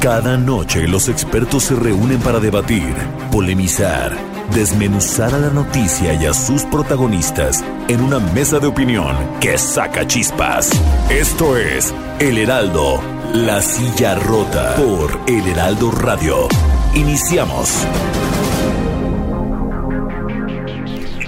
Cada noche los expertos se reúnen para debatir, polemizar, desmenuzar a la noticia y a sus protagonistas en una mesa de opinión que saca chispas. Esto es El Heraldo, la silla rota por El Heraldo Radio. Iniciamos.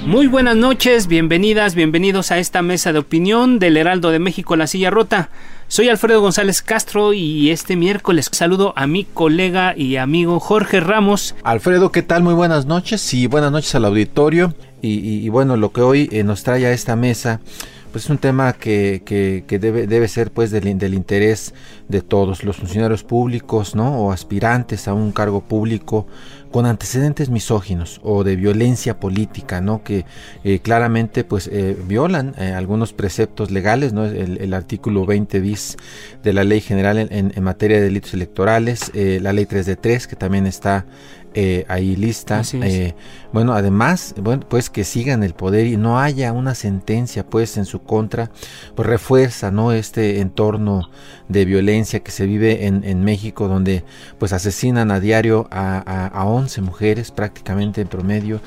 Muy buenas noches, bienvenidas, bienvenidos a esta mesa de opinión del Heraldo de México, La Silla Rota. Soy Alfredo González Castro y este miércoles saludo a mi colega y amigo Jorge Ramos. Alfredo, ¿qué tal? Muy buenas noches y buenas noches al auditorio. Y, bueno, lo que hoy eh, nos trae a esta mesa pues es un tema que, debe, ser pues del, del, interés de todos los funcionarios públicos no o aspirantes a un cargo público con antecedentes misóginos o de violencia política, ¿no? Que eh, claramente pues eh, violan eh, algunos preceptos legales, ¿no? El, artículo 20 bis de la Ley General en, en materia de delitos electorales, la Ley 3 de 3 que también está eh, ahí lista. Eh, bueno, además, bueno, pues que sigan el poder y no haya una sentencia pues en su contra, pues refuerza, ¿no? Este entorno de violencia que se vive en, en México, donde pues asesinan a diario a, a, a 11 mujeres prácticamente en promedio,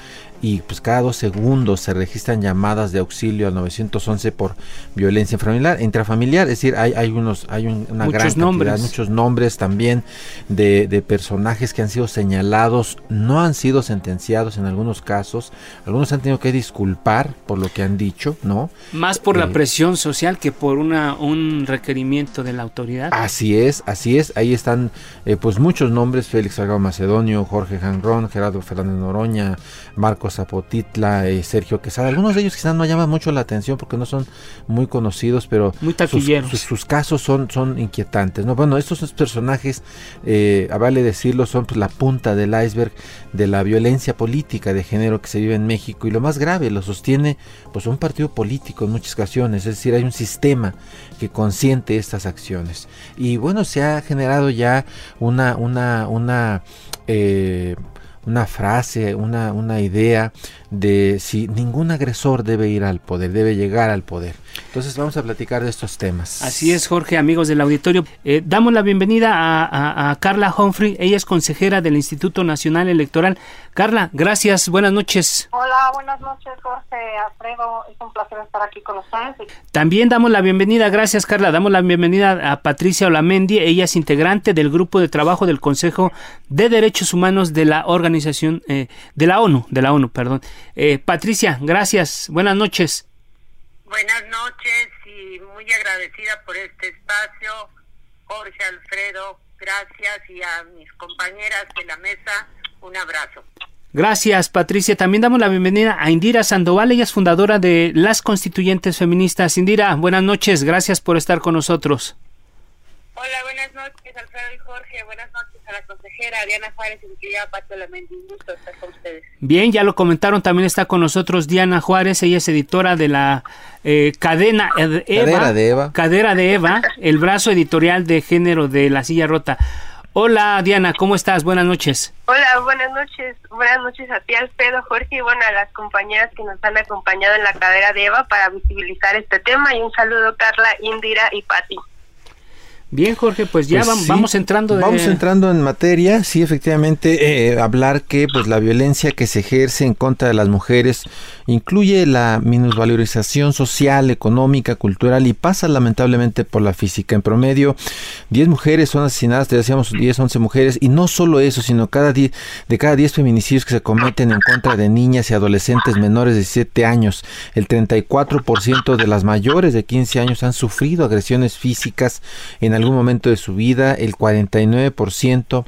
y pues cada dos segundos se registran llamadas de auxilio al 911 por violencia familiar, intrafamiliar, es decir, hay, hay unos, hay una gran cantidad, nombres. muchos nombres también de, de, personajes que han sido señalados, no han sido sentenciados en algunos casos, algunos han tenido que disculpar por lo que han dicho, ¿no? Más por eh, la presión social que por una un requerimiento de la autoridad. Así es, así es, ahí están eh, pues muchos nombres, Félix Salgado Macedonio, Jorge Janrón, Gerardo Fernández Noroña, Marcos Zapotitla, eh, Sergio Quesada. Algunos de ellos quizás no llaman mucho la atención porque no son muy conocidos, pero muy sus, sus, casos son, son inquietantes. ¿no? Bueno, estos personajes, eh, vale decirlo, son pues, la punta del iceberg de la violencia política de género que se vive en México y lo más grave, lo sostiene pues un partido político en muchas ocasiones, es decir, hay un sistema que consiente estas acciones. Y bueno, se ha generado ya una, una, una eh, una frase, una, una idea de si ningún agresor debe ir al poder, debe llegar al poder. Entonces vamos a platicar de estos temas. Así es, Jorge, amigos del auditorio. Eh, damos la bienvenida a, Carla Humphrey. Ella es consejera del Instituto Nacional Electoral. Carla, gracias. Buenas noches. Hola, buenas noches, Jorge. Alfredo, es un placer estar aquí con ustedes. También damos la bienvenida, gracias, Carla. Damos la bienvenida a Patricia Olamendi. Ella es integrante del grupo de trabajo del Consejo de Derechos Humanos de la Organización eh, de la ONU, de la ONU, perdón. Eh, Patricia, gracias. Buenas noches. Buenas noches y muy agradecida por este espacio. Jorge Alfredo, gracias y a mis compañeras de la mesa, un abrazo. Gracias, Patricia. También damos la bienvenida a Indira Sandoval. Ella es fundadora de Las Constituyentes Feministas. Indira, buenas noches. Gracias por estar con nosotros. Hola, buenas noches, Alfredo y Jorge. Buenas noches la consejera Diana Juárez y mi querida Pato Lamendi. Un gusto estar con ustedes. Bien, ya lo comentaron, también está con nosotros Diana Juárez. Ella es editora de la eh, cadena Eva, Cadera de Eva. Cadera de Eva, el brazo editorial de género de La Silla Rota. Hola Diana, ¿cómo estás? Buenas noches. Hola, buenas noches. Buenas noches a ti, Alfredo, Jorge y bueno, a las compañeras que nos han acompañado en la cadera de Eva para visibilizar este tema y un saludo Carla, Indira y Pati. Bien, Jorge, pues ya pues vamos, entrando. Vamos entrando en materia. Sí, efectivamente, eh, hablar que pues la violencia que se ejerce en contra de las mujeres incluye la minusvalorización social, económica, cultural y pasa lamentablemente por la física. En promedio, 10 mujeres son asesinadas, te decíamos 10, 11 mujeres, y no solo eso, sino cada de cada 10 feminicidios que se cometen en contra de niñas y adolescentes menores de 17 años, el 34% de las mayores de 15 años han sufrido agresiones físicas en algún momento de su vida, el 49%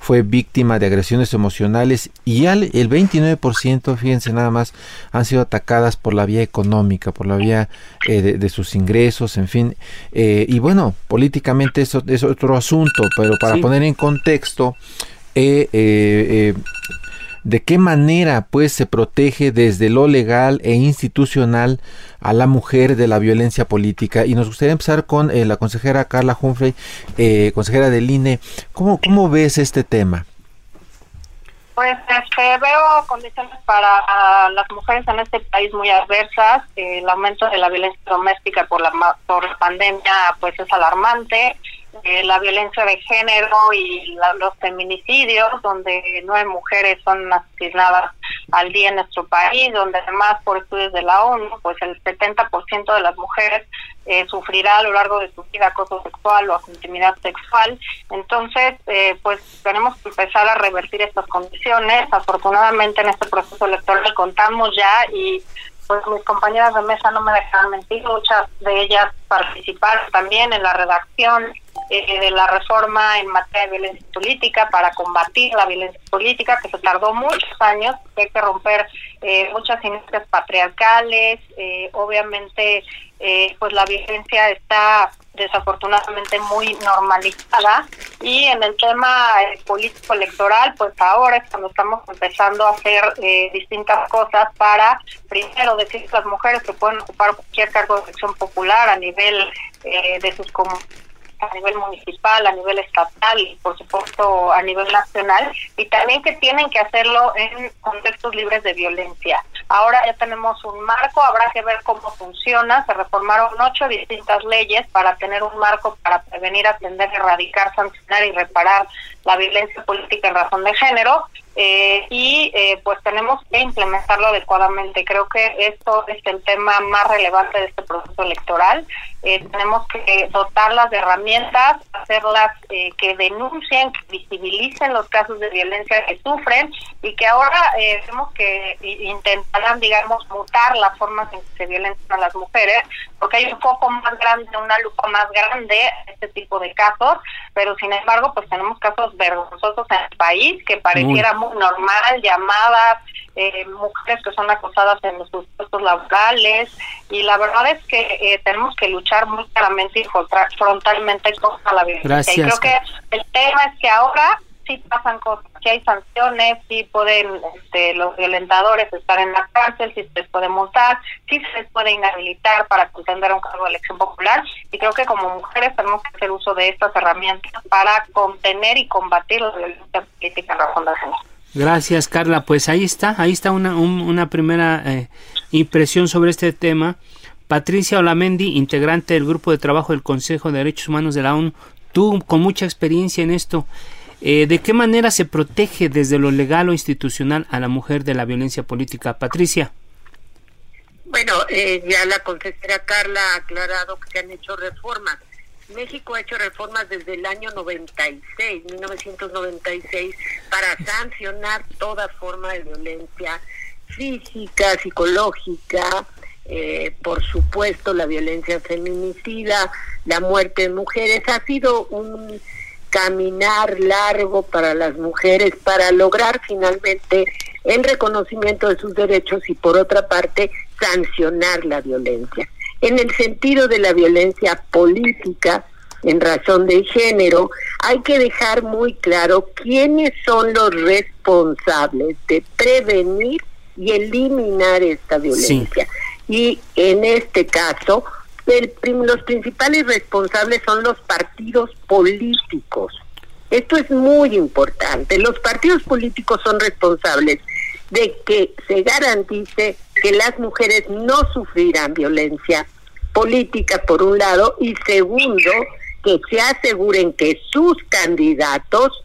fue víctima de agresiones emocionales. Y el 29%, fíjense nada más, han sido atacadas por la vía económica, por la vía eh, de, sus ingresos, en fin. Eh, y bueno, políticamente eso es otro asunto, pero para poner en contexto, eh, de qué manera pues se protege desde lo legal e institucional a la mujer de la violencia política y nos gustaría empezar con eh, la consejera Carla Humphrey, eh, consejera del INE. ¿Cómo, ¿Cómo ves este tema? Pues este, veo condiciones para las mujeres en este país muy adversas. El aumento de la violencia doméstica por la, por la pandemia pues es alarmante eh, la violencia de género y los feminicidios, donde nueve mujeres son asesinadas al día en nuestro país, donde además por estudios de la ONU, pues el 70% de las mujeres eh, sufrirá a lo largo de su vida acoso sexual o intimidad sexual. Entonces, eh, pues tenemos que empezar a revertir estas condiciones. Afortunadamente en este proceso electoral contamos ya y pues mis compañeras de mesa no me dejan mentir, muchas de ellas participaron también en la redacción eh, de la reforma en materia de violencia política para combatir la violencia política, que se tardó muchos años, hay que romper eh, muchas inercias patriarcales, eh, obviamente pues la violencia está desafortunadamente muy normalizada y en el tema político electoral pues ahora es cuando estamos empezando a hacer distintas cosas para primero decir que las mujeres que pueden ocupar cualquier cargo de elección popular a nivel de sus comunidades a nivel municipal, a nivel estatal y por supuesto a nivel nacional y también que tienen que hacerlo en contextos libres de violencia. Ahora ya tenemos un marco, habrá que ver cómo funciona. Se reformaron ocho distintas leyes para tener un marco para prevenir, atender, erradicar, sancionar y reparar la violencia política en razón de género. Eh, y eh, pues tenemos que implementarlo adecuadamente. Creo que esto es el tema más relevante de este proceso electoral. Eh, tenemos que dotarlas de herramientas, hacerlas que denuncien, que visibilicen los casos de violencia que sufren y que ahora tenemos que intentarán, digamos, mutar las formas en que se violentan a las mujeres, porque hay un poco más grande, una lupa más grande este tipo de casos, pero sin embargo, pues tenemos casos vergonzosos en el país que pareciera muy normal, llamadas, eh, mujeres que son acosadas en los puestos laborales y la verdad es que eh, tenemos que luchar muy claramente y frontalmente contra la violencia. Y creo que el tema es que ahora sí pasan cosas, sí hay sanciones, sí pueden este, los violentadores estar en la cárcel, sí se les puede multar, sí se les puede inhabilitar para contender un cargo de elección popular y creo que como mujeres tenemos que hacer uso de estas herramientas para contener y combatir la violencia política en la Fundación. Gracias, Carla. Pues ahí está, ahí está una, una primera eh, impresión sobre este tema. Patricia Olamendi, integrante del grupo de trabajo del Consejo de Derechos Humanos de la ONU, tú con mucha experiencia en esto, eh, ¿de qué manera se protege desde lo legal o institucional a la mujer de la violencia política? Patricia. Bueno, eh, ya la consejera Carla ha aclarado que se han hecho reformas México ha hecho reformas desde el año 96, 1996, para sancionar toda forma de violencia física, psicológica, eh, por supuesto la violencia feminicida, la muerte de mujeres. Ha sido un caminar largo para las mujeres para lograr finalmente el reconocimiento de sus derechos y por otra parte sancionar la violencia en el sentido de la violencia política en razón de género, hay que dejar muy claro quiénes son los responsables de prevenir y eliminar esta violencia. Y en este caso, los principales responsables son los partidos políticos. Esto es muy importante. Los partidos políticos son responsables de que se garantice que las mujeres no sufrirán violencia política, por un lado, y segundo, que se aseguren que sus candidatos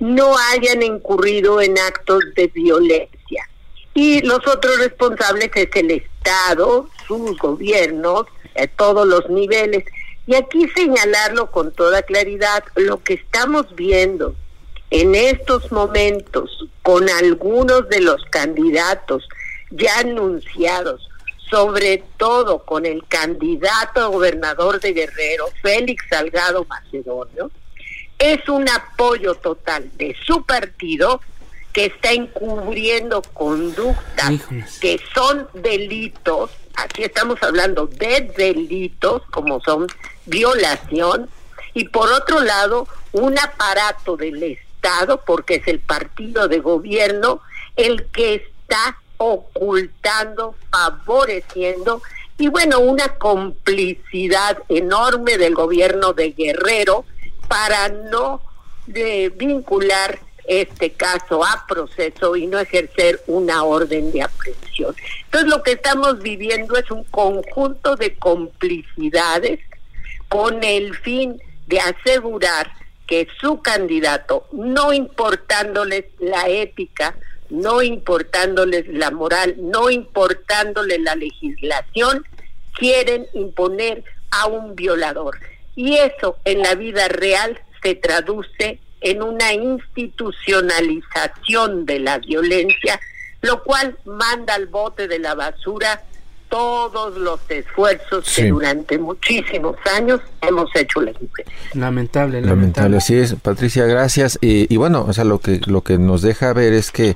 no hayan incurrido en actos de violencia. Y los otros responsables es el Estado, sus gobiernos, a todos los niveles. Y aquí señalarlo con toda claridad, lo que estamos viendo en estos momentos con algunos de los candidatos ya anunciados sobre todo con el candidato a gobernador de Guerrero, Félix Salgado Macedonio, es un apoyo total de su partido que está encubriendo conductas que son delitos, aquí estamos hablando de delitos como son violación, y por otro lado un aparato del Estado, porque es el partido de gobierno el que está ocultando, favoreciendo y bueno, una complicidad enorme del gobierno de Guerrero para no de vincular este caso a proceso y no ejercer una orden de aprehensión. Entonces lo que estamos viviendo es un conjunto de complicidades con el fin de asegurar que su candidato, no importándoles la ética, no importándoles la moral, no importándoles la legislación, quieren imponer a un violador. Y eso en la vida real se traduce en una institucionalización de la violencia, lo cual manda al bote de la basura todos los esfuerzos que durante muchísimos años hemos hecho las mujeres. Lamentable, lamentable. Lamentable, así es, Patricia, gracias. Y, y, bueno, o sea, lo que, lo que nos deja ver es que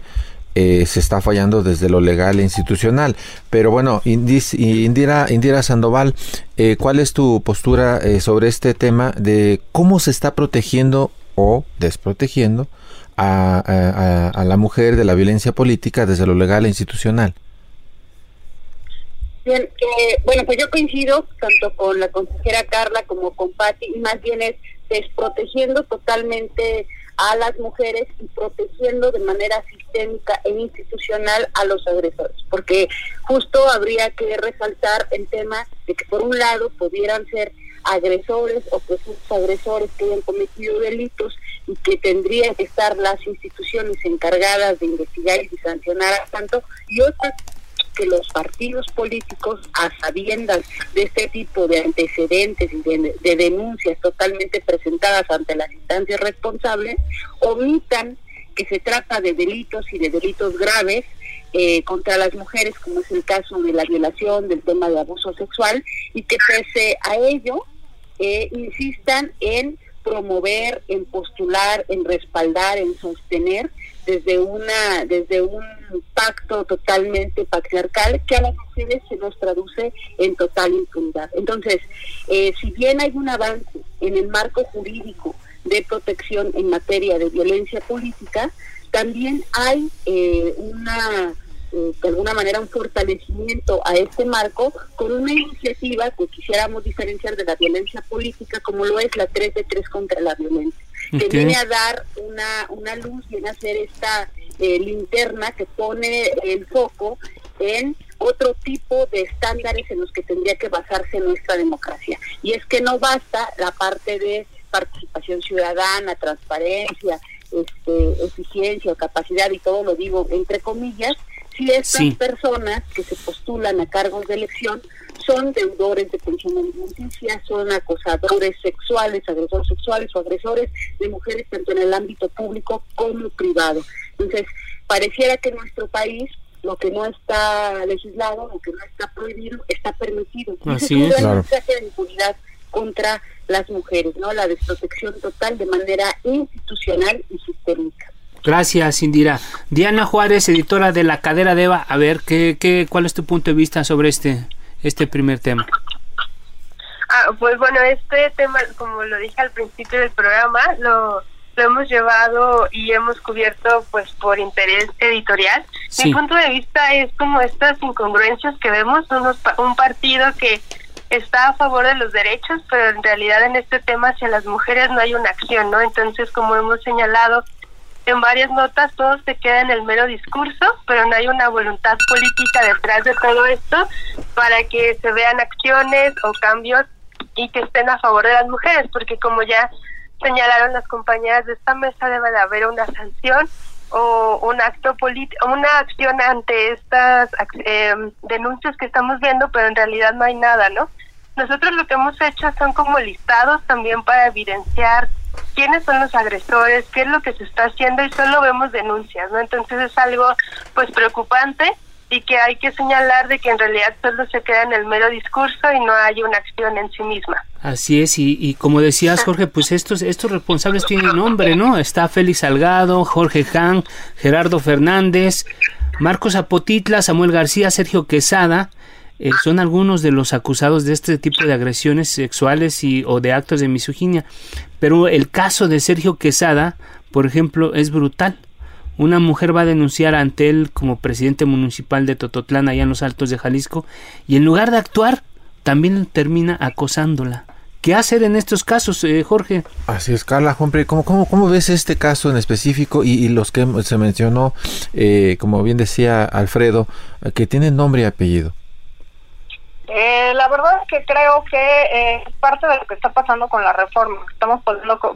eh, se está fallando desde lo legal e institucional. Pero bueno, Indira, Indira Sandoval, eh, ¿cuál es tu postura eh, sobre este tema de cómo se está protegiendo o desprotegiendo a, a, la mujer de la violencia política desde lo legal e institucional? Bien, eh, bueno, pues yo coincido tanto con la consejera Carla como con Patti, y más bien es desprotegiendo totalmente a las mujeres y protegiendo de manera sistémica e institucional a los agresores, porque justo habría que resaltar el tema de que por un lado pudieran ser agresores o presuntos agresores que hayan cometido delitos y que tendrían que estar las instituciones encargadas de investigar y sancionar a tanto, y otra que los partidos políticos, a sabiendas de este tipo de antecedentes y de, denuncias totalmente presentadas ante las instancias responsables, omitan que se trata de delitos y de delitos graves eh, contra las mujeres, como es el caso de la violación, del tema de abuso sexual, y que pese a ello eh, insistan en promover, en postular, en respaldar, en sostener desde una desde un pacto totalmente patriarcal que a las mujeres se nos traduce en total impunidad. Entonces, eh, si bien hay un avance en el marco jurídico de protección en materia de violencia política, también hay eh, una eh, de alguna manera un fortalecimiento a este marco con una iniciativa que quisiéramos diferenciar de la violencia política como lo es la 3 de 3 contra la violencia, que viene a dar una, una luz, viene a hacer esta eh, linterna que pone el foco en otro tipo de estándares en los que tendría que basarse nuestra democracia. Y es que no basta la parte de participación ciudadana, transparencia, este, eficiencia o capacidad, y todo lo digo entre comillas, si estas personas que se postulan a cargos de elección son deudores de pensión alimenticia, son acosadores sexuales, agresores sexuales o agresores de mujeres tanto en el ámbito público como privado. Entonces, pareciera que en nuestro país lo que no está legislado, lo que no está prohibido, está permitido. Así es, claro. de impunidad contra las mujeres, ¿no? La desprotección total de manera institucional y sistémica. Gracias, Indira. Diana Juárez, editora de La Cadera de Eva, a ver, ¿qué, qué, ¿cuál es tu punto de vista sobre este, este primer tema? Ah, pues bueno, este tema, como lo dije al principio del programa, lo, lo hemos llevado y hemos cubierto pues por interés editorial. Mi punto de vista es como estas incongruencias que vemos, unos, un partido que está a favor de los derechos, pero en realidad en este tema hacia las mujeres no hay una acción, ¿no? Entonces, como hemos señalado, en varias notas todo se queda en el mero discurso, pero no hay una voluntad política detrás de todo esto para que se vean acciones o cambios y que estén a favor de las mujeres, porque como ya señalaron las compañeras de esta mesa, debe de haber una sanción o un acto político, una acción ante estas eh, denuncias que estamos viendo, pero en realidad no hay nada, ¿no? Nosotros lo que hemos hecho son como listados también para evidenciar quiénes son los agresores, qué es lo que se está haciendo y solo vemos denuncias, ¿no? Entonces es algo pues preocupante y que hay que señalar de que en realidad solo se queda en el mero discurso y no hay una acción en sí misma. Así es, y, como decías Jorge, pues estos, estos responsables tienen nombre, ¿no? Está Félix Salgado, Jorge Han, Gerardo Fernández, Marcos Apotitla, Samuel García, Sergio Quesada, eh, son algunos de los acusados de este tipo de agresiones sexuales y, o de actos de misoginia. Pero el caso de Sergio Quesada, por ejemplo, es brutal. Una mujer va a denunciar ante él como presidente municipal de Tototlán, allá en los Altos de Jalisco, y en lugar de actuar, también termina acosándola. ¿Qué hacer en estos casos, eh, Jorge? Así es, Carla, hombre, ¿cómo, cómo, ves este caso en específico y, los que se mencionó, eh, como bien decía Alfredo, que tienen nombre y apellido? Eh, la verdad es que creo que eh, parte de lo que está pasando con la reforma. Estamos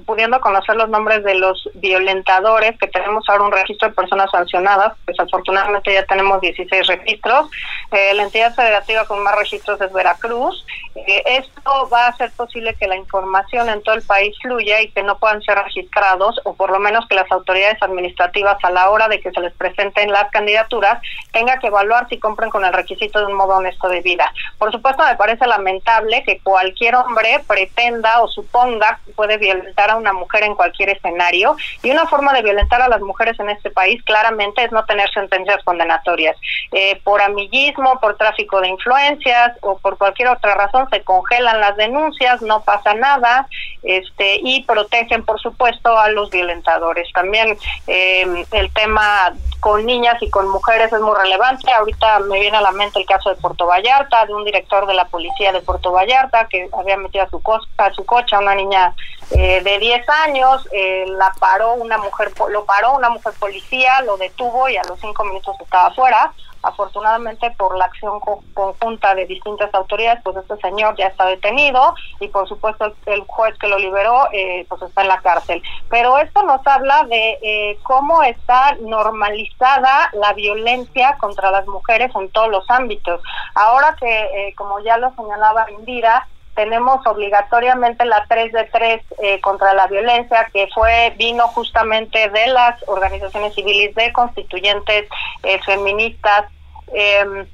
pudiendo, conocer los nombres de los violentadores, que tenemos ahora un registro de personas sancionadas. Desafortunadamente ya tenemos 16 registros. Eh, la entidad federativa con más registros es Veracruz. Eh, esto va a hacer posible que la información en todo el país fluya y que no puedan ser registrados, o por lo menos que las autoridades administrativas a la hora de que se les presenten las candidaturas tenga que evaluar si cumplen con el requisito de un modo honesto de vida por supuesto, me parece lamentable que cualquier hombre pretenda o suponga que puede violentar a una mujer en cualquier escenario y una forma de violentar a las mujeres en este país claramente es no tener sentencias condenatorias. Eh, por amiguismo, por tráfico de influencias o por cualquier otra razón se congelan las denuncias, no pasa nada este y protegen, por supuesto, a los violentadores. También eh, el tema con niñas y con mujeres es muy relevante. Ahorita me viene a la mente el caso de Puerto Vallarta, de un director de la policía de Puerto Vallarta que había metido a su, a su coche a una niña eh, de 10 años, eh, la paró una mujer, lo paró una mujer policía, lo detuvo y a los cinco minutos estaba afuera. Afortunadamente por la acción conjunta de distintas autoridades, pues este señor ya está detenido y por supuesto el juez que lo liberó eh, pues está en la cárcel. Pero esto nos habla de eh, cómo está normalizada la violencia contra las mujeres en todos los ámbitos. Ahora que, eh, como ya lo señalaba Indira, tenemos obligatoriamente la 3 de 3 eh, contra la violencia, que fue vino justamente de las organizaciones civiles, de constituyentes eh, feministas. Em,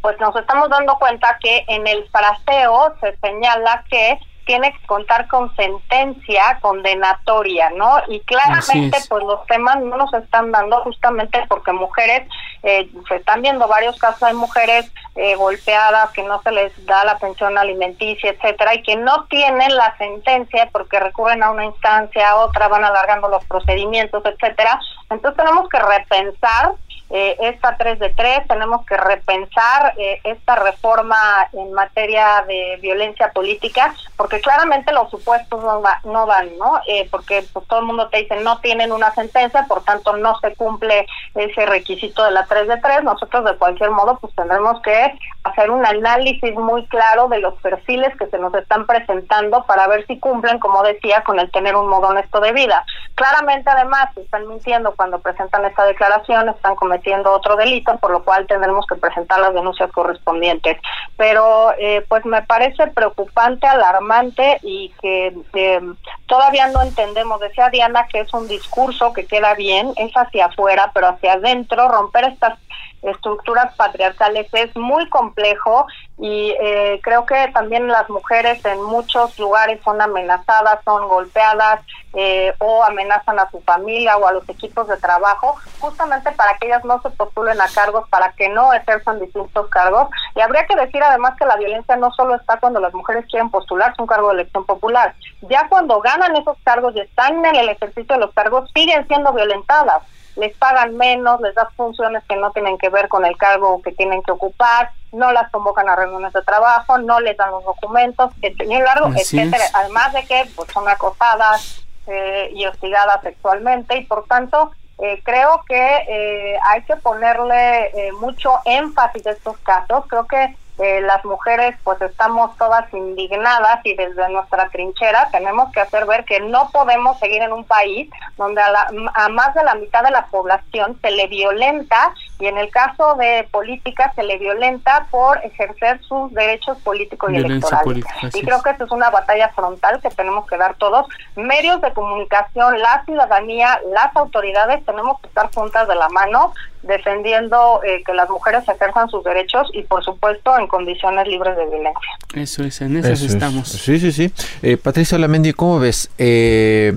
pues nos estamos dando cuenta que en el fraseo se señala que tiene que contar con sentencia condenatoria, ¿no? Y claramente, pues los temas no nos están dando justamente porque mujeres, eh, se están viendo varios casos de mujeres eh, golpeadas, que no se les da la pensión alimenticia, etcétera, y que no tienen la sentencia porque recurren a una instancia, a otra, van alargando los procedimientos, etcétera. Entonces tenemos que repensar eh, esta 3 de 3, tenemos que repensar eh, esta reforma en materia de violencia política, porque claramente los supuestos no, no dan, ¿no? Eh, porque pues, todo el mundo te dice no tienen una sentencia, por tanto no se cumple ese requisito de la 3 de 3. Nosotros de cualquier modo pues tendremos que hacer un análisis muy claro de los perfiles que se nos están presentando para ver si cumplen, como decía, con el tener un modo honesto de vida. Claramente además están mintiendo cuando presentan esta declaración, están cometiendo cometiendo otro delito, por lo cual tendremos que presentar las denuncias correspondientes. Pero eh, pues me parece preocupante, alarmante y que eh, todavía no entendemos. Decía Diana que es un discurso que queda bien, es hacia afuera, pero hacia adentro romper estas estructuras patriarcales es muy complejo y eh, creo que también las mujeres en muchos lugares son amenazadas, son golpeadas eh, o amenazan a su familia o a los equipos de trabajo, justamente para que ellas no se postulen a cargos, para que no ejerzan distintos cargos. Y habría que decir además que la violencia no solo está cuando las mujeres quieren postularse un cargo de elección popular, ya cuando ganan esos cargos y están en el ejercicio de los cargos, siguen siendo violentadas les pagan menos, les das funciones que no tienen que ver con el cargo que tienen que ocupar, no las convocan a reuniones de trabajo, no les dan los documentos, largo, etcétera. Además de que pues, son acosadas eh, y hostigadas sexualmente y por tanto eh, creo que eh, hay que ponerle mucho énfasis a estos casos. Creo que eh, las mujeres pues estamos todas indignadas y desde nuestra trinchera tenemos que hacer ver que no podemos seguir en un país donde a, más de la mitad de la población se le violenta y en el caso de política se le violenta por ejercer sus derechos políticos y electorales. y creo que esa es una batalla frontal que tenemos que dar todos, medios de comunicación, la ciudadanía, las autoridades, tenemos que estar juntas de la mano defendiendo eh, que las mujeres ejerzan sus derechos y por supuesto en condiciones libres de violencia. Eso es, en eso, estamos. Sí, sí, sí. Eh, Patricia Lamendi, ¿cómo ves? Eh,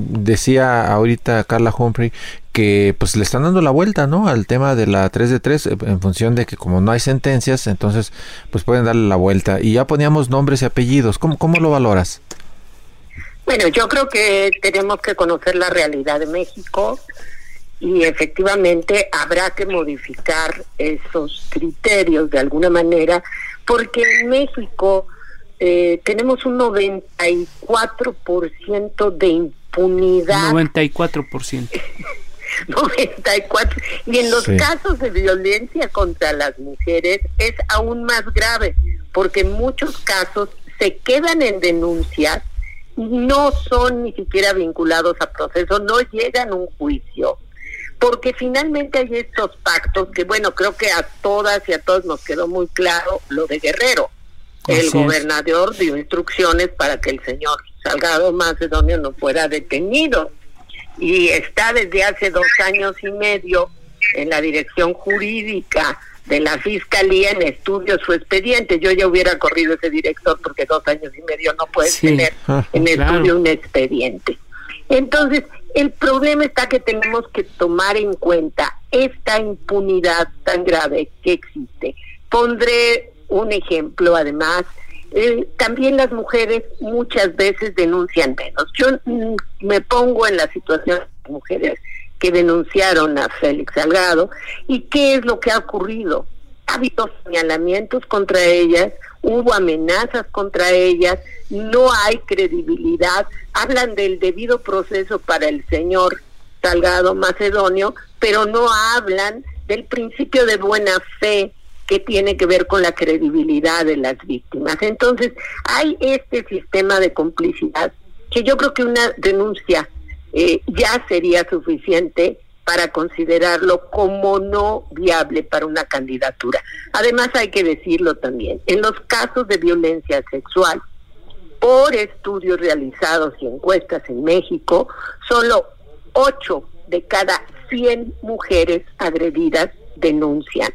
decía ahorita Carla Humphrey que pues le están dando la vuelta, ¿no? Al tema de la 3 de 3 eh, en función de que como no hay sentencias, entonces pues pueden darle la vuelta. Y ya poníamos nombres y apellidos. ¿Cómo, cómo lo valoras? Bueno, yo creo que tenemos que conocer la realidad de México y efectivamente habrá que modificar esos criterios de alguna manera, porque en México eh, tenemos un 94% de impunidad. 94%. 94. Y en los casos de violencia contra las mujeres es aún más grave, porque en muchos casos se quedan en denuncias, no son ni siquiera vinculados a proceso, no llegan a un juicio. Porque finalmente hay estos pactos que, bueno, creo que a todas y a todos nos quedó muy claro lo de Guerrero. el gobernador dio instrucciones para que el señor Salgado Macedonio no fuera detenido y está desde hace dos años y medio en la dirección jurídica de la fiscalía en estudio su expediente. Yo ya hubiera corrido ese director porque dos años y medio no puedes tener ah, en estudio un expediente. Entonces, el problema está que tenemos que tomar en cuenta esta impunidad tan grave que existe. Pondré un ejemplo, además, eh, también las mujeres muchas veces denuncian menos. Yo mm, me pongo en la situación de las mujeres que denunciaron a Félix Salgado y qué es lo que ha ocurrido. Ha habido señalamientos contra ellas, hubo amenazas contra ellas, no hay credibilidad, hablan del debido proceso para el señor Salgado Macedonio, pero no hablan del principio de buena fe que tiene que ver con la credibilidad de las víctimas. Entonces, hay este sistema de complicidad que yo creo que una denuncia eh, ya sería suficiente para considerarlo como no viable para una candidatura. Además, hay que decirlo también, en los casos de violencia sexual, por estudios realizados y encuestas en México, solo 8 de cada 100 mujeres agredidas denuncian.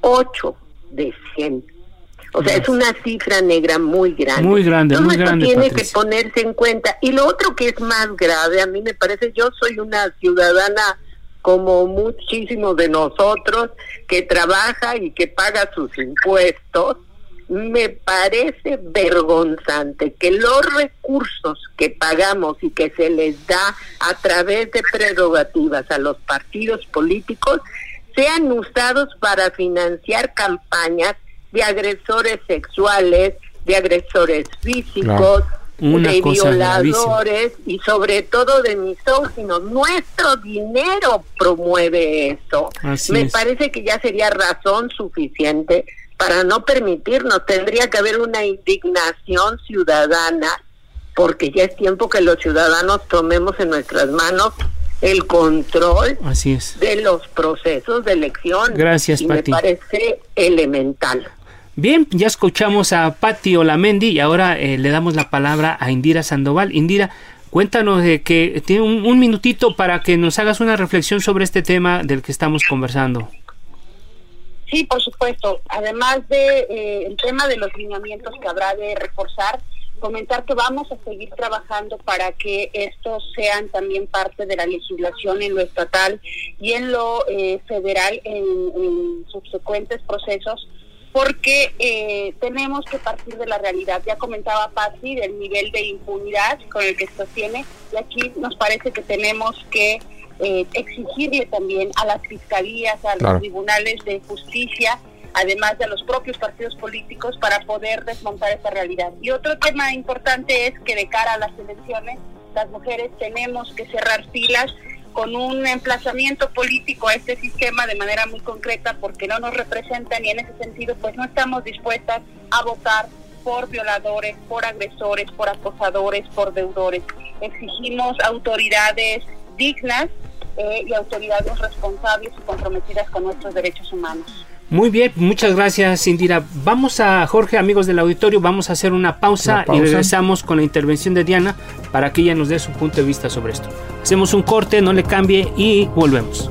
8 de 100. O sea, es una cifra negra muy grande. Muy grande, muy grande. tiene que ponerse en cuenta. Y lo otro que es más grave, a mí me parece, yo soy una ciudadana como muchísimos de nosotros que trabaja y que paga sus impuestos, me parece vergonzante que los recursos que pagamos y que se les da a través de prerrogativas a los partidos políticos sean usados para financiar campañas de agresores sexuales, de agresores físicos, de violadores y sobre todo de misóginos. Nuestro dinero promueve eso. Me parece que ya sería razón suficiente para no permitirnos. Tendría que haber una indignación ciudadana porque ya es tiempo que los ciudadanos tomemos en nuestras manos el control Así es. de los procesos de elección. Gracias, y Me parece elemental. Bien, ya escuchamos a Patti Olamendi y ahora eh, le damos la palabra a Indira Sandoval. Indira, cuéntanos de que tiene un, minutito para que nos hagas una reflexión sobre este tema del que estamos conversando. Sí, por supuesto. Además de eh, el tema de los lineamientos que habrá de reforzar, comentar que vamos a seguir trabajando para que estos sean también parte de la legislación en lo estatal y en lo eh, federal en, subsecuentes procesos porque eh, tenemos que partir de la realidad. Ya comentaba Patsy del nivel de impunidad con el que se sostiene y aquí nos parece que tenemos que eh, exigirle también a las fiscalías, a los tribunales de justicia, además de los propios partidos políticos, para poder desmontar esta realidad. Y otro tema importante es que de cara a las elecciones, las mujeres tenemos que cerrar filas con un emplazamiento político a este sistema de manera muy concreta porque no nos representan y en ese sentido pues no estamos dispuestas a votar por violadores, por agresores, por acosadores, por deudores. Exigimos autoridades dignas eh, y autoridades responsables y comprometidas con nuestros derechos humanos. Muy bien, muchas gracias Indira. Vamos a Jorge, amigos del auditorio, vamos a hacer una pausa, y regresamos con la intervención de Diana para que ella nos dé su punto de vista sobre esto. Hacemos un corte, no le cambie y volvemos.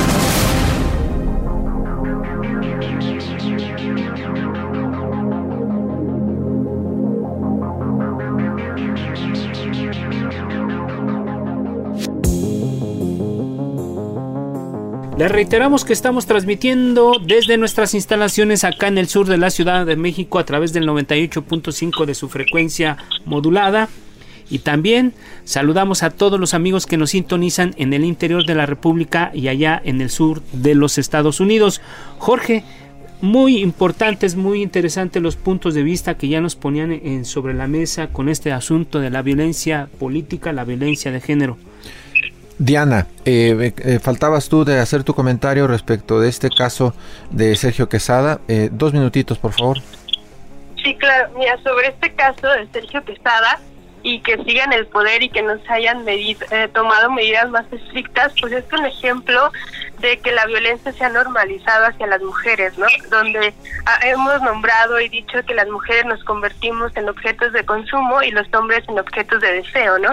Reiteramos que estamos transmitiendo desde nuestras instalaciones acá en el sur de la Ciudad de México a través del 98.5 de su frecuencia modulada. Y también saludamos a todos los amigos que nos sintonizan en el interior de la República y allá en el sur de los Estados Unidos. Jorge, muy importantes, muy interesantes los puntos de vista que ya nos ponían en, sobre la mesa con este asunto de la violencia política, la violencia de género. Diana, eh, eh, faltabas tú de hacer tu comentario respecto de este caso de Sergio Quesada. Eh, dos minutitos, por favor. Sí, claro. Mira, sobre este caso de Sergio Quesada y que sigan el poder y que nos hayan tomado medidas más estrictas, pues es un ejemplo de que la violencia se ha normalizado hacia las mujeres, ¿no? Donde ah, hemos nombrado y dicho que las mujeres nos convertimos en objetos de consumo y los hombres en objetos de deseo, ¿no?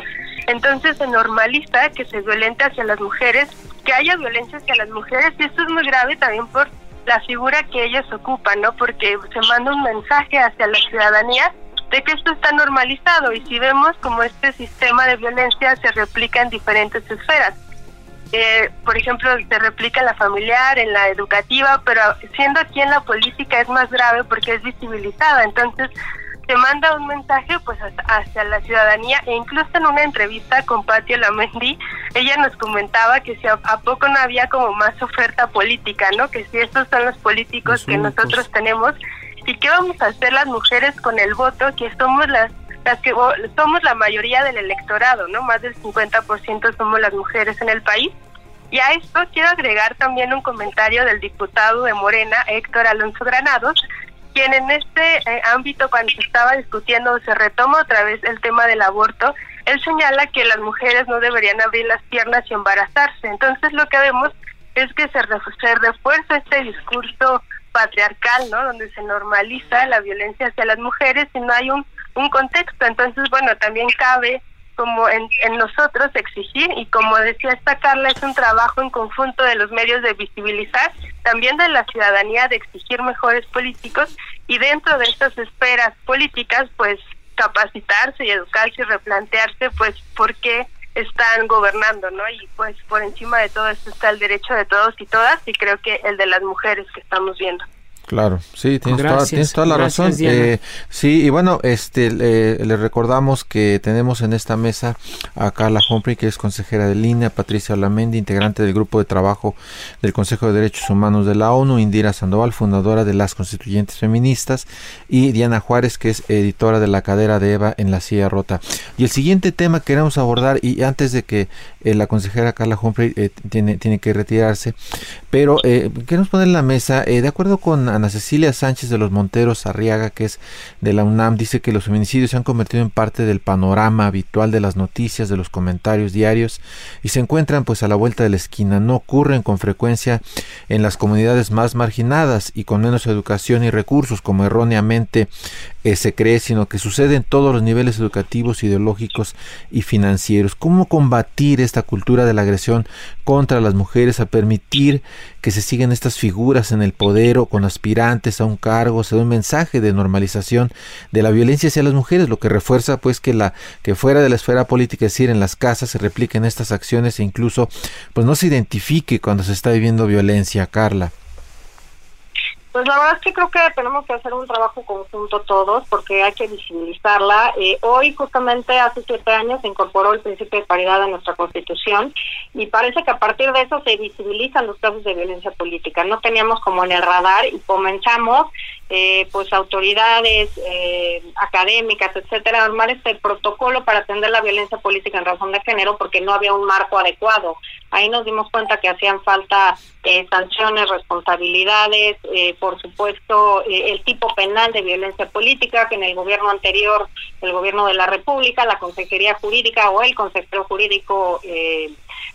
Entonces se normaliza que se violente hacia las mujeres, que haya violencia hacia las mujeres y esto es muy grave también por la figura que ellas ocupan, ¿no? Porque se manda un mensaje hacia la ciudadanía de que esto está normalizado y si vemos como este sistema de violencia se replica en diferentes esferas. Eh, por ejemplo, se replica en la familiar, en la educativa, pero siendo aquí en la política es más grave porque es visibilizada. Entonces, se manda un mensaje pues hacia la ciudadanía e incluso en una entrevista con Patio Lamendi ella nos comentaba que si a, poco no había como más oferta política, ¿no? Que si estos son los políticos que nosotros tenemos y qué vamos a hacer las mujeres con el voto, que somos las las que somos la mayoría del electorado, ¿no? Más del 50% somos las mujeres en el país. Y a esto quiero agregar también un comentario del diputado de Morena, Héctor Alonso Granados, quien en este eh, ámbito, cuando se estaba discutiendo, se retoma otra vez el tema del aborto, él señala que las mujeres no deberían abrir las piernas y embarazarse. Entonces lo que vemos es que se, refuerza este discurso patriarcal, ¿no? Donde se normaliza la violencia hacia las mujeres y no hay un contexto. Entonces, bueno, también cabe como en, nosotros exigir y como decía esta Carla, es un trabajo en conjunto de los medios de visibilizar, también de la ciudadanía de exigir mejores políticos y dentro de estas esferas políticas pues capacitarse y educarse y replantearse pues por qué están gobernando, ¿no? Y pues por encima de todo esto está el derecho de todos y todas y creo que el de las mujeres que estamos viendo. Claro, sí, tienes, toda, la razón. Eh, sí, y bueno, este le recordamos que tenemos en esta mesa a Carla Humphrey, que es consejera de línea, Patricia Olamendi, integrante del grupo de trabajo del Consejo de Derechos Humanos de la ONU, Indira Sandoval, fundadora de las Constituyentes Feministas, y Diana Juárez, que es editora de la cadera de Eva en la silla rota. Y el siguiente tema que queremos abordar, y antes de que eh, la consejera Carla Humphrey eh, tiene, tiene que retirarse, pero queremos poner en la mesa, de acuerdo con Ana Cecilia Sánchez de los Monteros Arriaga, que es de la UNAM, dice que los feminicidios se han convertido en parte del panorama habitual de las noticias, de los comentarios diarios y se encuentran pues a la vuelta de la esquina. No ocurren con frecuencia en las comunidades más marginadas y con menos educación y recursos, como erróneamente eh, se cree, sino que sucede en todos los niveles educativos, ideológicos y financieros. ¿Cómo combatir esta cultura de la agresión contra las mujeres a permitir que se sigan estas figuras en el poder o con aspirantes a un cargo, se da un mensaje de normalización de la violencia hacia las mujeres, lo que refuerza pues que la que fuera de la esfera política, es decir, en las casas se repliquen estas acciones e incluso pues no se identifique cuando se está viviendo violencia, Carla. Pues la verdad es que creo que tenemos que hacer un trabajo conjunto todos porque hay que visibilizarla. Eh, hoy, justamente hace siete años, se incorporó el principio de paridad a nuestra Constitución y parece que a partir de eso se visibilizan los casos de violencia política. No teníamos como en el radar y comenzamos, eh, pues autoridades eh, académicas, etcétera, armar este protocolo para atender la violencia política en razón de género porque no había un marco adecuado. Ahí nos dimos cuenta que hacían falta sanciones, responsabilidades, por supuesto, eh, el tipo penal de violencia política, que en el gobierno anterior, el gobierno de la República, la Consejería Jurídica o el consejero jurídico eh,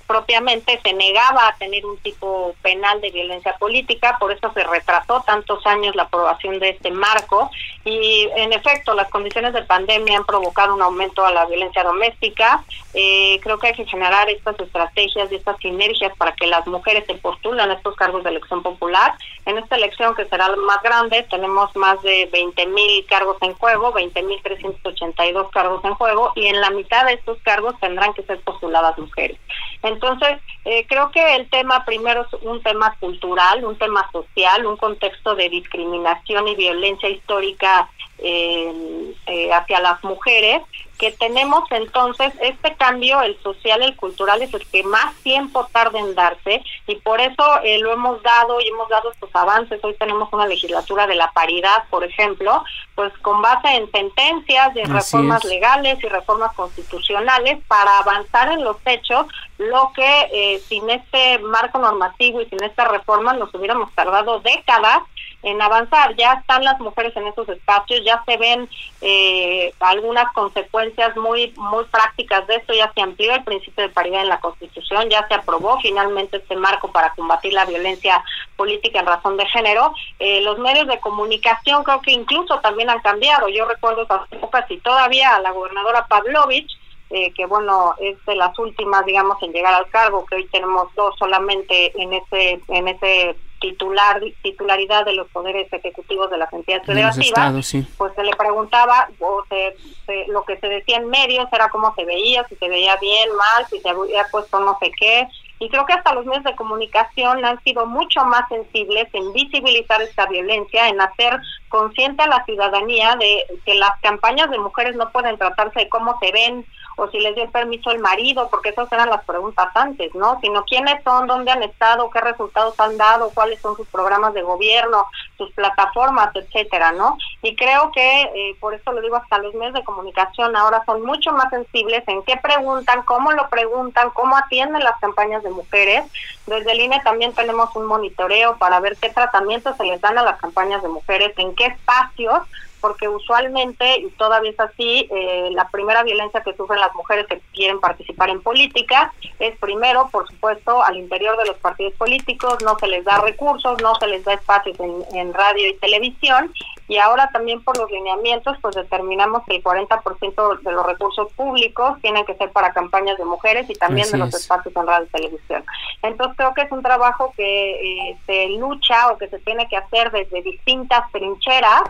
propiamente se negaba a tener un tipo penal de violencia política, por eso se retrasó tantos años la aprobación de este marco y en efecto las condiciones de pandemia han provocado un aumento a la violencia doméstica. Eh, creo que hay que generar estas estrategias y estas sinergias para que las mujeres se postulen a estos cargos de elección popular. En esta elección que será más grande tenemos más de 20 mil cargos en juego, 20 mil 382 cargos en juego y en la mitad de estos cargos tendrán que ser postuladas mujeres. Entonces, eh, creo que el tema primero es un tema cultural, un tema social, un contexto de discriminación y violencia histórica eh, eh, hacia las mujeres, que tenemos entonces este cambio, el social, el cultural, es el que más tiempo tarda en darse y por eso eh, lo hemos dado y hemos dado estos avances. Hoy tenemos una legislatura de la paridad, por ejemplo, pues con base en sentencias de reformas legales y reformas constitucionales para avanzar en los hechos, lo que eh, sin este marco normativo y sin esta reforma nos hubiéramos tardado décadas en avanzar. Ya están las mujeres en esos espacios, ya se ven eh, algunas consecuencias muy muy prácticas de esto, ya se amplió el principio de paridad en la Constitución, ya se aprobó finalmente este marco para combatir la violencia política en razón de género. Eh, los medios de comunicación creo que incluso también han cambiado. Yo recuerdo esas épocas y todavía la gobernadora Pavlovich eh, que bueno es de las últimas digamos en llegar al cargo que hoy tenemos dos solamente en ese en ese titular titularidad de los poderes ejecutivos de las entidades federativas, pues se le preguntaba o se, lo que se decía en medios era cómo se veía, si se veía bien, mal, si se había puesto no sé qué. Y creo que hasta los medios de comunicación han sido mucho más sensibles en visibilizar esta violencia, en hacer consciente a la ciudadanía de que las campañas de mujeres no pueden tratarse de cómo se ven o si les dio el permiso el marido, porque esas eran las preguntas antes, ¿no? Sino quiénes son, dónde han estado, qué resultados han dado, cuáles son sus programas de gobierno, sus plataformas, etcétera, ¿no? Y creo que, eh, por eso lo digo, hasta los medios de comunicación ahora son mucho más sensibles en qué preguntan, cómo lo preguntan, cómo atienden las campañas de mujeres. Desde el INE también tenemos un monitoreo para ver qué tratamientos se les dan a las campañas de mujeres, en qué espacios porque usualmente, y todavía es así, eh, la primera violencia que sufren las mujeres que quieren participar en política es primero, por supuesto, al interior de los partidos políticos, no se les da recursos, no se les da espacios en, radio y televisión, y ahora también por los lineamientos, pues determinamos que el 40% de los recursos públicos tienen que ser para campañas de mujeres y también de los espacios en radio y televisión. Entonces creo que es un trabajo que eh, se lucha o que se tiene que hacer desde distintas trincheras,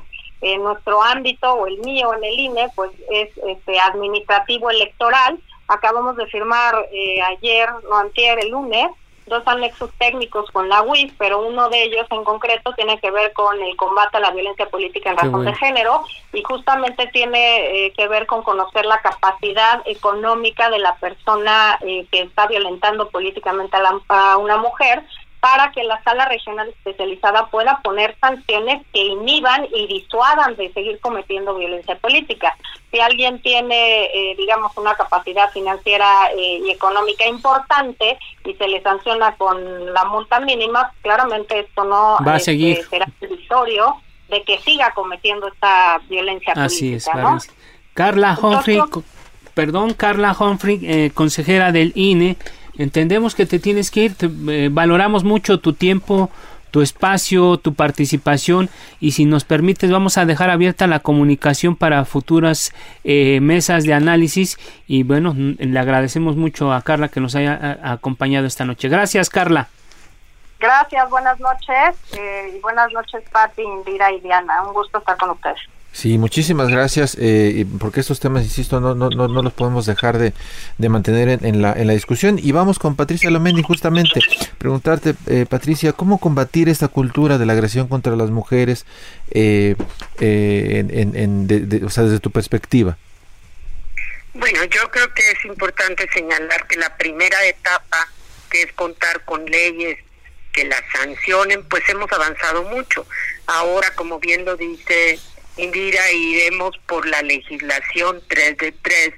en nuestro ámbito o el mío en el INE, pues es este administrativo electoral. Acabamos de firmar eh, ayer, no antier, el lunes, dos anexos técnicos con la UIF, pero uno de ellos en concreto tiene que ver con el combate a la violencia política en razón de género y justamente tiene eh, que ver con conocer la capacidad económica de la persona eh, que está violentando políticamente a, a una mujer para que la sala regional especializada pueda poner sanciones que inhiban y disuadan de seguir cometiendo violencia política. Si alguien tiene, eh, digamos, una capacidad financiera eh, y económica importante y se le sanciona con la multa mínima, claramente esto no Va a este, seguir. será territorio de que siga cometiendo esta violencia Así política. Es, Carla Humphrey, perdón, Carla Humphrey, eh, consejera del INE. Entendemos que te tienes que ir, eh, valoramos mucho tu tiempo, tu espacio, tu participación y si nos permites vamos a dejar abierta la comunicación para futuras eh, mesas de análisis y bueno, le agradecemos mucho a Carla que nos haya acompañado esta noche. Gracias Carla. Gracias, buenas noches eh, y buenas noches Pati, Indira y Diana. Un gusto estar con ustedes. Sí, muchísimas gracias, eh, porque estos temas, insisto, no, no, no, no los podemos dejar de, de mantener en, la, en la discusión. Y vamos con Patricia Lomendi, justamente, preguntarte, eh, Patricia, ¿cómo combatir esta cultura de la agresión contra las mujeres eh, eh en, en, o sea, desde tu perspectiva? Bueno, yo creo que es importante señalar que la primera etapa, que es contar con leyes que las sancionen, pues hemos avanzado mucho. Ahora, como bien lo dice Indira, iremos por la legislación 3 de 3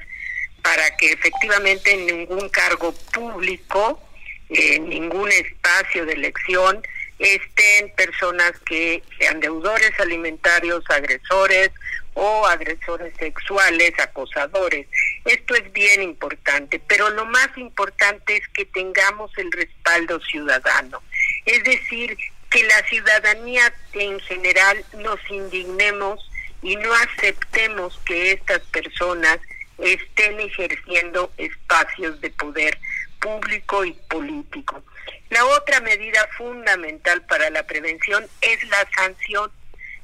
para que efectivamente en ningún cargo público, en ningún espacio de elección, estén personas que sean deudores alimentarios, agresores o agresores sexuales, acosadores. Esto es bien importante, pero lo más importante es que tengamos el respaldo ciudadano. Es decir, que la ciudadanía en general nos indignemos y no aceptemos que estas personas estén ejerciendo espacios de poder público y político. La otra medida fundamental para la prevención es la sanción.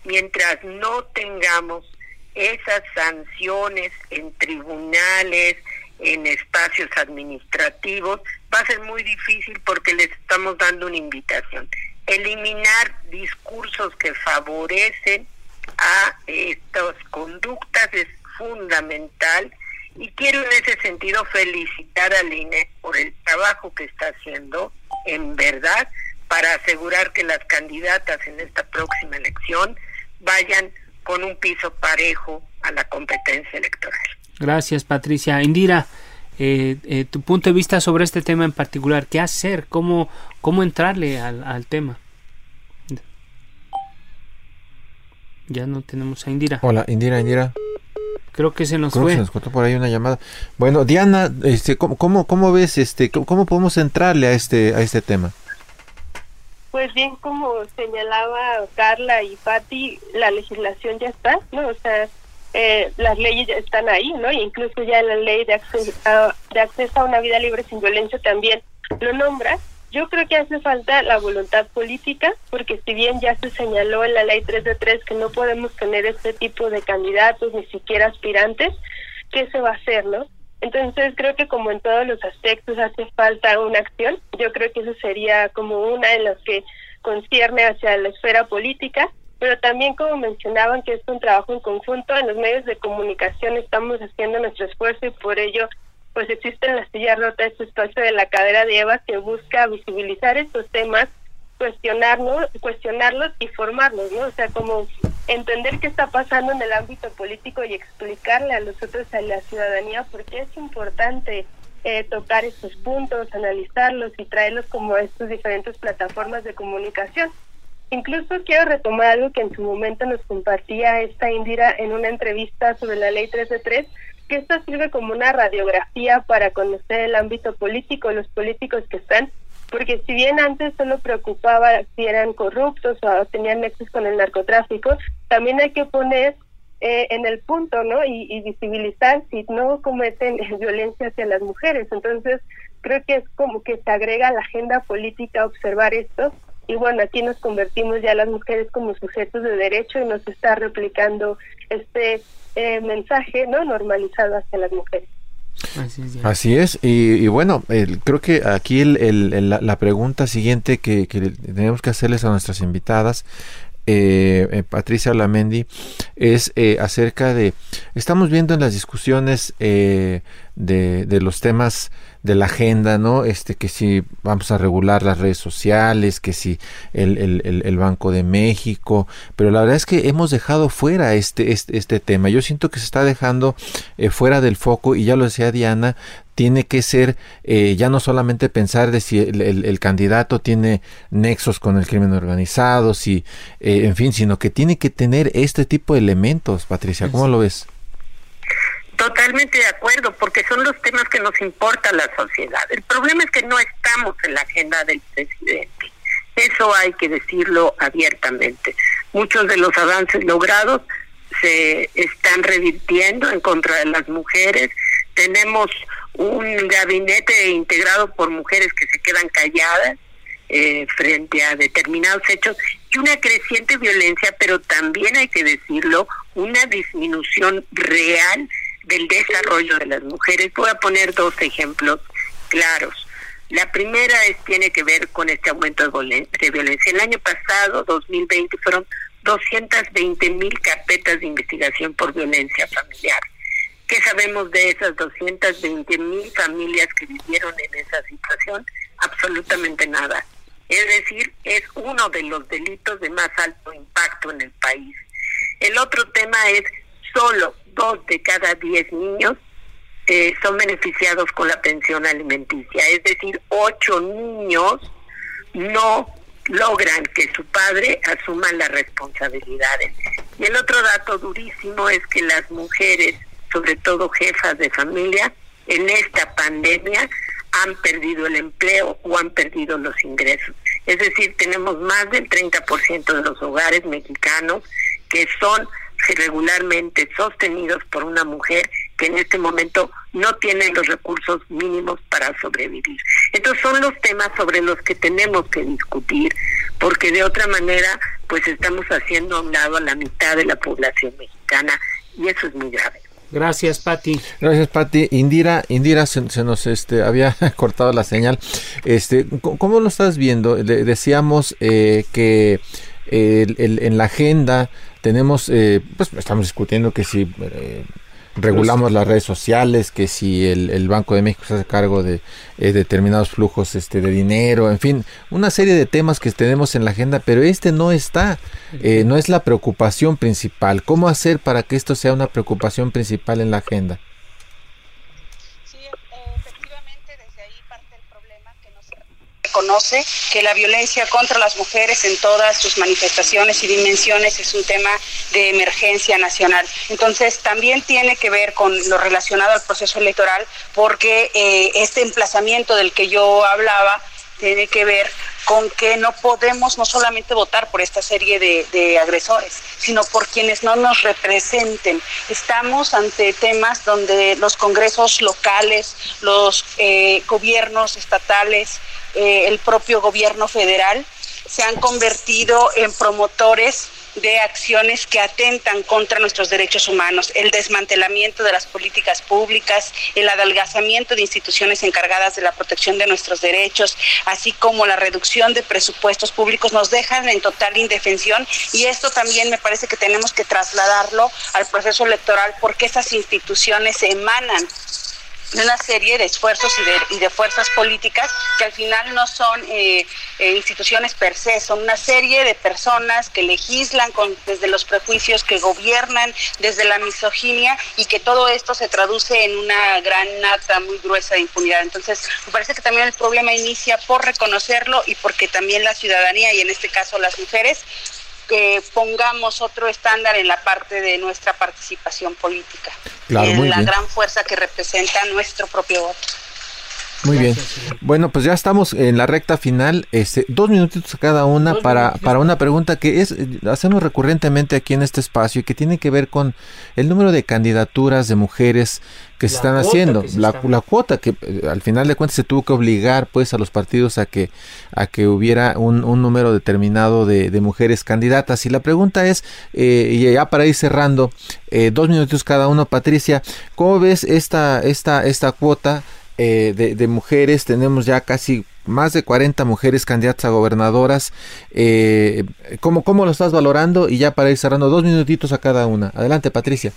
Mientras no tengamos esas sanciones en tribunales, en espacios administrativos, va a ser muy difícil porque les estamos dando una invitación. Eliminar discursos que favorecen a estas conductas es fundamental y quiero en ese sentido felicitar al INE por el trabajo que está haciendo en verdad para asegurar que las candidatas en esta próxima elección vayan con un piso parejo a la competencia electoral. Gracias, Patricia. Indira, eh, eh, tu punto de vista sobre este tema en particular, ¿qué hacer? ¿Cómo, cómo entrarle al, al tema? Ya no tenemos a Indira. Hola, Indira, Indira. Creo que se nos fue. se nos cortó por ahí una llamada. Bueno, Diana, este, ¿cómo, cómo, cómo ves, este, cómo, podemos entrarle a este, a este tema? Pues bien, como señalaba Carla y Patti, la legislación ya está, ¿no? O sea, eh, las leyes ya están ahí, ¿no? E incluso ya la ley de acceso, a, de acceso a una vida libre sin violencia también lo nombra. Yo creo que hace falta la voluntad política, porque si bien ya se señaló en la ley 3 de 3 que no podemos tener este tipo de candidatos, ni siquiera aspirantes, ¿qué se va a hacer, no? Entonces creo que como en todos los aspectos hace falta una acción. Yo creo que eso sería como una en las que concierne hacia la esfera política, pero también como mencionaban que es un trabajo en conjunto, en los medios de comunicación estamos haciendo nuestro esfuerzo y por ello pues existe en la silla rota este espacio de la cadera de Eva que busca visibilizar estos temas, cuestionarnos, cuestionarlos y formarlos, ¿no? O sea, como entender qué está pasando en el ámbito político y explicarle a nosotros, a la ciudadanía, por qué es importante eh, tocar estos puntos, analizarlos y traerlos como a estas diferentes plataformas de comunicación. Incluso quiero retomar algo que en su momento nos compartía esta Indira en una entrevista sobre la ley 3 de 3, que esto sirve como una radiografía para conocer el ámbito político, los políticos que están, porque si bien antes solo preocupaba si eran corruptos o tenían nexos con el narcotráfico, también hay que poner eh, en el punto, ¿no? Y, y, visibilizar si no cometen violencia hacia las mujeres. Entonces, creo que es como que se agrega a la agenda política observar esto. Y bueno, aquí nos convertimos ya las mujeres como sujetos de derecho y nos está replicando este eh, mensaje no normalizado hacia las mujeres. Así es, y, bueno, creo que aquí el, la, pregunta siguiente que, tenemos que hacerles a nuestras invitadas eh, eh, Patricia Lamendi es acerca de, estamos viendo en las discusiones de, de, los temas de la agenda, ¿no? Este, que si vamos a regular las redes sociales, que si el, el, el, Banco de México, pero la verdad es que hemos dejado fuera este, este, este tema. Yo siento que se está dejando eh, fuera del foco y ya lo decía Diana, tiene que ser eh, ya no solamente pensar de si el, el, candidato tiene nexos con el crimen organizado, si, eh, en fin, sino que tiene que tener este tipo de elementos, Patricia, ¿cómo lo ves? Totalmente de acuerdo, porque son los temas que nos importa a la sociedad. El problema es que no estamos en la agenda del presidente. Eso hay que decirlo abiertamente. Muchos de los avances logrados se están revirtiendo en contra de las mujeres. Tenemos un gabinete integrado por mujeres que se quedan calladas eh, frente a determinados hechos y una creciente violencia, pero también hay que decirlo, una disminución real del desarrollo de las mujeres. Voy a poner dos ejemplos claros. La primera es, tiene que ver con este aumento de, de violencia. El año pasado, 2020, fueron 220 mil carpetas de investigación por violencia familiar. ¿Qué sabemos de esas 220 mil familias que vivieron en esa situación? Absolutamente nada. Es decir, es uno de los delitos de más alto impacto en el país. El otro tema es solo dos de cada diez niños eh, son beneficiados con la pensión alimenticia. Es decir, ocho niños no logran que su padre asuma las responsabilidades. Y el otro dato durísimo es que las mujeres sobre todo jefas de familia, en esta pandemia han perdido el empleo o han perdido los ingresos. Es decir, tenemos más del 30% de los hogares mexicanos que son regularmente sostenidos por una mujer que en este momento no tiene los recursos mínimos para sobrevivir. Entonces son los temas sobre los que tenemos que discutir, porque de otra manera pues estamos haciendo a un lado a la mitad de la población mexicana y eso es muy grave. Gracias, Pati. Gracias, Pati. Indira, Indira se, nos este, había cortado la señal. Este, ¿Cómo lo estás viendo? decíamos eh, que en la agenda tenemos, eh, pues estamos discutiendo que si eh, regulamos las redes sociales, que si el, Banco de México se hace cargo de eh, determinados flujos este, de dinero, en fin, una serie de temas que tenemos en la agenda, pero este no está, eh, no es la preocupación principal. ¿Cómo hacer para que esto sea una preocupación principal en la agenda? Conoce que la violencia contra las mujeres en todas sus manifestaciones y dimensiones es un tema de emergencia nacional. Entonces, también tiene que ver con lo relacionado al proceso electoral, porque eh, este emplazamiento del que yo hablaba tiene que ver con que no podemos no solamente votar por esta serie de, agresores, sino por quienes no nos representen. Estamos ante temas donde los congresos locales, los eh, gobiernos estatales, eh, el propio gobierno federal se han convertido en promotores de acciones que atentan contra nuestros derechos humanos, el desmantelamiento de las políticas públicas, el adelgazamiento de instituciones encargadas de la protección de nuestros derechos, así como la reducción de presupuestos públicos nos dejan en total indefensión y esto también me parece que tenemos que trasladarlo al proceso electoral porque esas instituciones emanan de una serie de esfuerzos y de, y de, fuerzas políticas que al final no son eh, eh, instituciones per se, son una serie de personas que legislan con, desde los prejuicios, que gobiernan desde la misoginia y que todo esto se traduce en una gran nata muy gruesa de impunidad. Entonces, me parece que también el problema inicia por reconocerlo y porque también la ciudadanía y en este caso las mujeres que pongamos otro estándar en la parte de nuestra participación política, en la gran fuerza que representa nuestro propio voto. Muy bien. Bueno, pues ya estamos en la recta final. Este, dos minutitos cada una para, para una pregunta que es hacemos recurrentemente aquí en este espacio y que tiene que ver con el número de candidaturas de mujeres que se están haciendo, la, la, cuota que eh, al final de cuentas se tuvo que obligar pues a los partidos a que a que hubiera un, un número determinado de, de, mujeres candidatas y la pregunta es eh, y ya para ir cerrando eh, dos minutos cada uno Patricia cómo ves esta esta esta cuota eh, de, mujeres, tenemos ya casi más de 40 mujeres candidatas a gobernadoras. Eh, ¿cómo, ¿Cómo lo estás valorando? Y ya para ir cerrando, dos minutitos a cada una. Adelante, Patricia.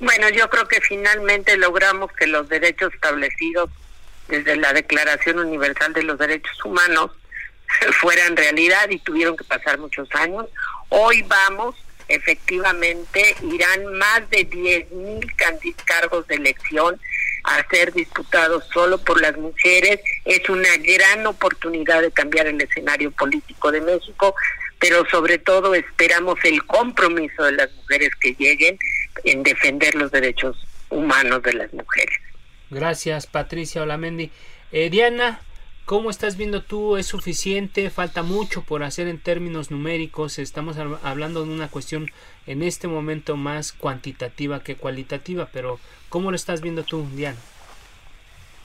Bueno, yo creo que finalmente logramos que los derechos establecidos desde la Declaración Universal de los Derechos Humanos fueran realidad y tuvieron que pasar muchos años. Hoy vamos, efectivamente, irán más de 10 mil cargos de elección a ser disputados solo por las mujeres. Es una gran oportunidad de cambiar el escenario político de México, pero sobre todo esperamos el compromiso de las mujeres que lleguen en defender los derechos humanos de las mujeres. Gracias, Patricia Olamendi. Eh, Diana, ¿Cómo estás viendo tú? ¿Es suficiente? ¿Falta mucho por hacer en términos numéricos? Estamos hablando de una cuestión en este momento más cuantitativa que cualitativa, pero ¿cómo lo estás viendo tú, Diana?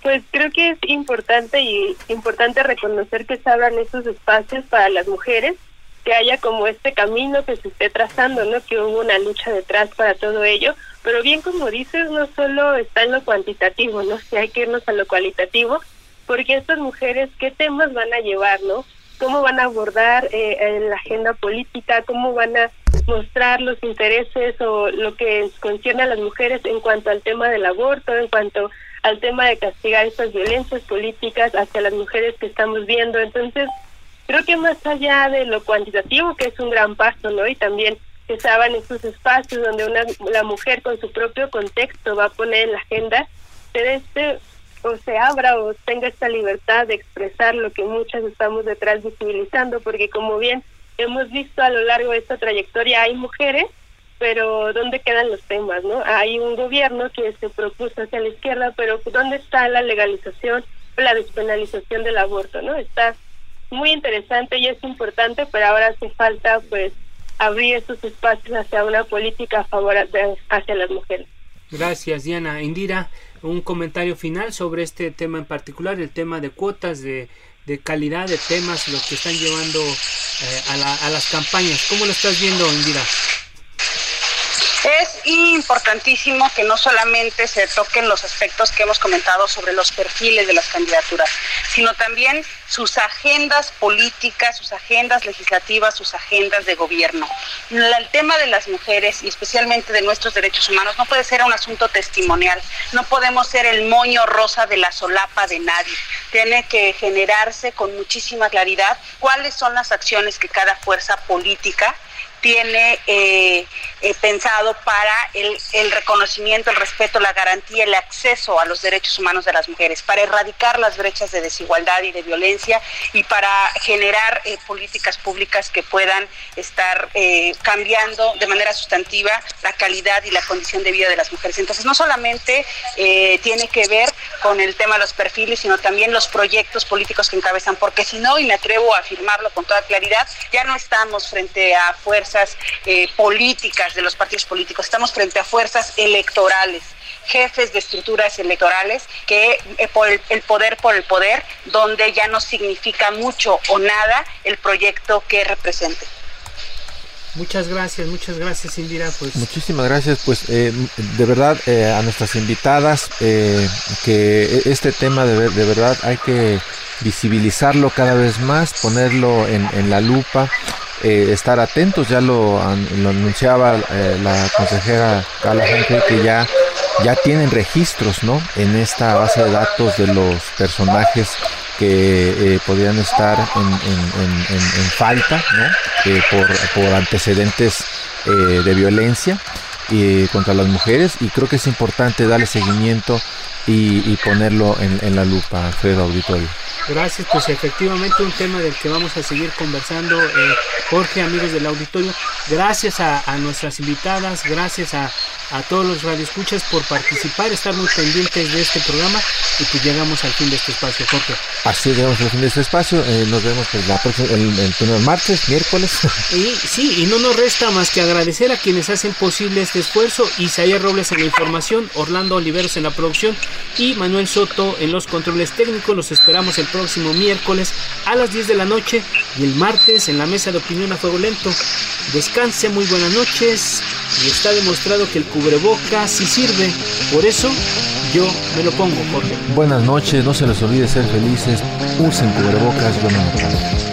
Pues creo que es importante y importante reconocer que se abran esos espacios para las mujeres, que haya como este camino que se esté trazando, ¿no? Que hubo una lucha detrás para todo ello, pero bien como dices, no solo está en lo cuantitativo, ¿no? Si hay que irnos a lo cualitativo, porque estas mujeres, ¿qué temas van a llevar, ¿no? ¿Cómo van a abordar eh, la agenda política? ¿Cómo van a mostrar los intereses o lo que concierne a las mujeres en cuanto al tema del aborto, en cuanto al tema de castigar estas violencias políticas hacia las mujeres que estamos viendo. Entonces, creo que más allá de lo cuantitativo, que es un gran paso, ¿no? Y también que se abran esos espacios donde una la mujer con su propio contexto va a poner en la agenda, se este o se abra o tenga esta libertad de expresar lo que muchas estamos detrás visibilizando, porque como bien hemos visto a lo largo de esta trayectoria hay mujeres pero ¿dónde quedan los temas? no Hay un gobierno que se propuso hacia la izquierda, pero ¿dónde está la legalización o la despenalización del aborto? no Está muy interesante y es importante, pero ahora hace falta pues abrir esos espacios hacia una política a favor de, hacia las mujeres. Gracias, Diana. Indira, un comentario final sobre este tema en particular, el tema de cuotas de, de calidad de temas, los que están llevando eh, a, a las campañas. ¿Cómo lo estás viendo, Indira? Es importantísimo que no solamente se toquen los aspectos que hemos comentado sobre los perfiles de las candidaturas, sino también sus agendas políticas, sus agendas legislativas, sus agendas de gobierno. El tema de las mujeres y especialmente de nuestros derechos humanos no puede ser un asunto testimonial, no podemos ser el moño rosa de la solapa de nadie. Tiene que generarse con muchísima claridad cuáles son las acciones que cada fuerza política tiene eh, eh, pensado para el, reconocimiento, el respeto, la garantía, el acceso a los derechos humanos de las mujeres, para erradicar las brechas de desigualdad y de violencia y para generar eh, políticas públicas que puedan estar cambiando de manera sustantiva la calidad y la condición de vida de las mujeres. Entonces, no solamente tiene que ver con el tema de los perfiles, sino también los proyectos políticos que encabezan, porque si no, y me atrevo a afirmarlo con toda claridad, ya no estamos frente a fuerzas eh, políticas de los partidos políticos, estamos frente a fuerzas electorales jefes de estructuras electorales que eh, por el, poder por el poder, donde ya no significa mucho o nada el proyecto que represente. Muchas gracias, muchas gracias Indira. Pues. Muchísimas gracias, pues eh, de verdad a nuestras invitadas, que este tema de, de, verdad hay que visibilizarlo cada vez más, ponerlo en, en la lupa eh, estar atentos, ya lo, anunciaba eh, la consejera Carla Henkel, que ya, ya tienen registros ¿no? en esta base de datos de los personajes que eh, podrían estar en, en, en, falta ¿no? por, por, antecedentes de violencia contra las mujeres y creo que es importante darle seguimiento y, ponerlo en, la lupa, Fredo Auditorio. Gracias, pues efectivamente un tema del que vamos a seguir conversando, eh, Jorge, amigos del auditorio. Gracias a, nuestras invitadas, gracias a, a, todos los radioescuchas por participar, estar muy pendientes de este programa y pues llegamos al fin de este espacio, Jorge. Así llegamos al fin de este espacio, eh, nos vemos pues, la próxima, el, el, martes, miércoles. Y sí, y no nos resta más que agradecer a quienes hacen posible este esfuerzo, Isaías Robles en la información, Orlando Oliveros en la producción y Manuel Soto en los controles técnicos. Los esperamos el próximo miércoles a las 10 de la noche y el martes en la mesa de opinión a fuego lento. Descanse, muy buenas noches y está demostrado que el cubreboca sí sirve. Por eso yo me lo pongo, Jorge. Buenas noches, no se les olvide ser felices. Usen cubrebocas, yo me